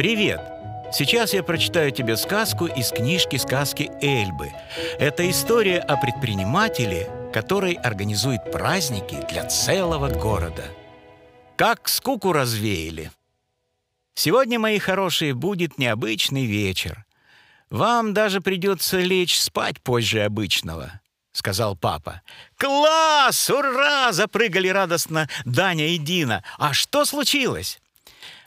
Привет! Сейчас я прочитаю тебе сказку из книжки «Сказки Эльбы». Это история о предпринимателе, который организует праздники для целого города. Как скуку развеяли. Сегодня, мои хорошие, будет необычный вечер. Вам даже придется лечь спать позже обычного. — сказал папа. «Класс! Ура!» — запрыгали радостно Даня и Дина. «А что случилось?»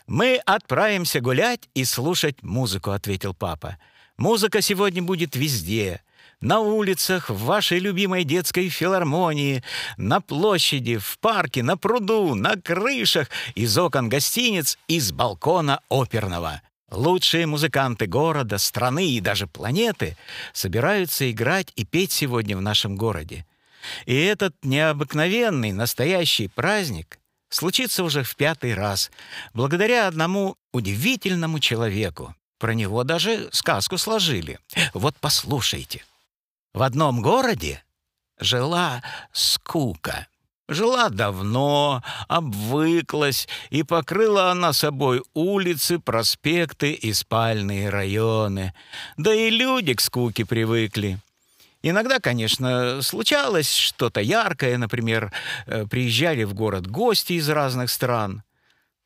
«Мы отправимся гулять и слушать музыку», — ответил папа. «Музыка сегодня будет везде. На улицах, в вашей любимой детской филармонии, на площади, в парке, на пруду, на крышах, из окон гостиниц, из балкона оперного. Лучшие музыканты города, страны и даже планеты собираются играть и петь сегодня в нашем городе. И этот необыкновенный настоящий праздник случится уже в пятый раз, благодаря одному удивительному человеку. Про него даже сказку сложили. Вот послушайте. В одном городе жила скука. Жила давно, обвыклась, и покрыла она собой улицы, проспекты и спальные районы. Да и люди к скуке привыкли. Иногда, конечно, случалось что-то яркое, например, э, приезжали в город гости из разных стран.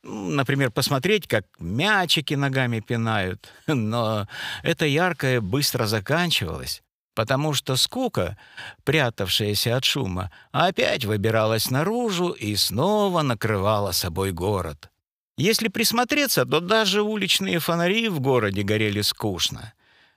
Например, посмотреть, как мячики ногами пинают. Но это яркое быстро заканчивалось потому что скука, прятавшаяся от шума, опять выбиралась наружу и снова накрывала собой город. Если присмотреться, то даже уличные фонари в городе горели скучно,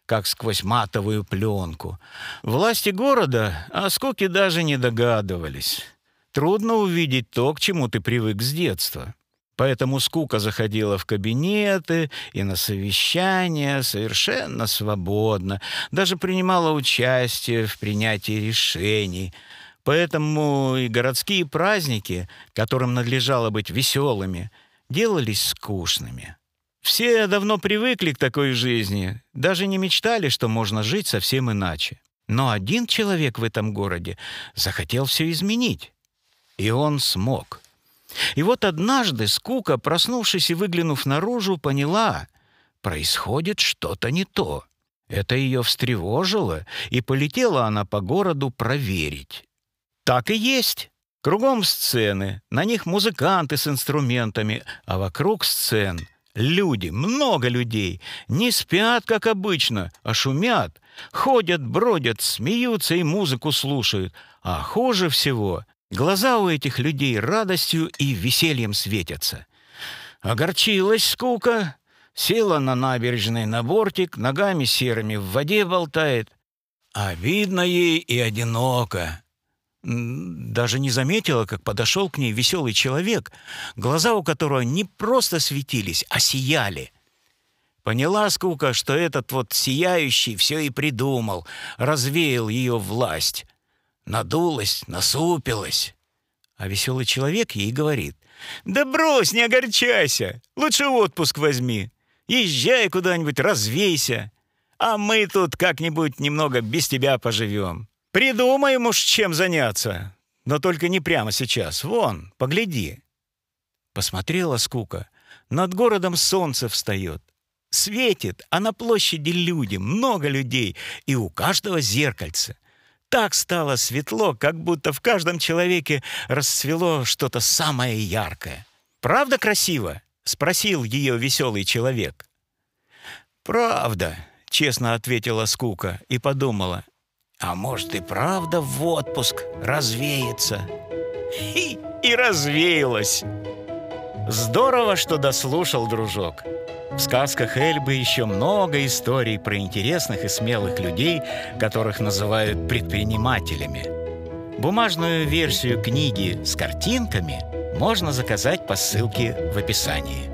как сквозь матовую пленку. Власти города о скуке даже не догадывались. Трудно увидеть то, к чему ты привык с детства. Поэтому скука заходила в кабинеты и на совещания совершенно свободно, даже принимала участие в принятии решений. Поэтому и городские праздники, которым надлежало быть веселыми, делались скучными. Все давно привыкли к такой жизни, даже не мечтали, что можно жить совсем иначе. Но один человек в этом городе захотел все изменить, и он смог. И вот однажды скука, проснувшись и выглянув наружу, поняла — происходит что-то не то. Это ее встревожило, и полетела она по городу проверить. Так и есть. Кругом сцены, на них музыканты с инструментами, а вокруг сцен люди, много людей, не спят, как обычно, а шумят, ходят, бродят, смеются и музыку слушают. А хуже всего Глаза у этих людей радостью и весельем светятся. Огорчилась скука, села на набережной на бортик, ногами серыми в воде болтает. А видно ей и одиноко. Даже не заметила, как подошел к ней веселый человек, глаза у которого не просто светились, а сияли. Поняла скука, что этот вот сияющий все и придумал, развеял ее власть надулась, насупилась. А веселый человек ей говорит, «Да брось, не огорчайся, лучше отпуск возьми, езжай куда-нибудь, развейся, а мы тут как-нибудь немного без тебя поживем. Придумаем уж, чем заняться, но только не прямо сейчас, вон, погляди». Посмотрела скука, над городом солнце встает, светит, а на площади люди, много людей, и у каждого зеркальце так стало светло, как будто в каждом человеке расцвело что-то самое яркое. «Правда красиво?» — спросил ее веселый человек. «Правда», — честно ответила скука и подумала. «А может и правда в отпуск развеется?» И, и развеялась. Здорово, что дослушал, дружок. В сказках Эльбы еще много историй про интересных и смелых людей, которых называют предпринимателями. Бумажную версию книги с картинками можно заказать по ссылке в описании.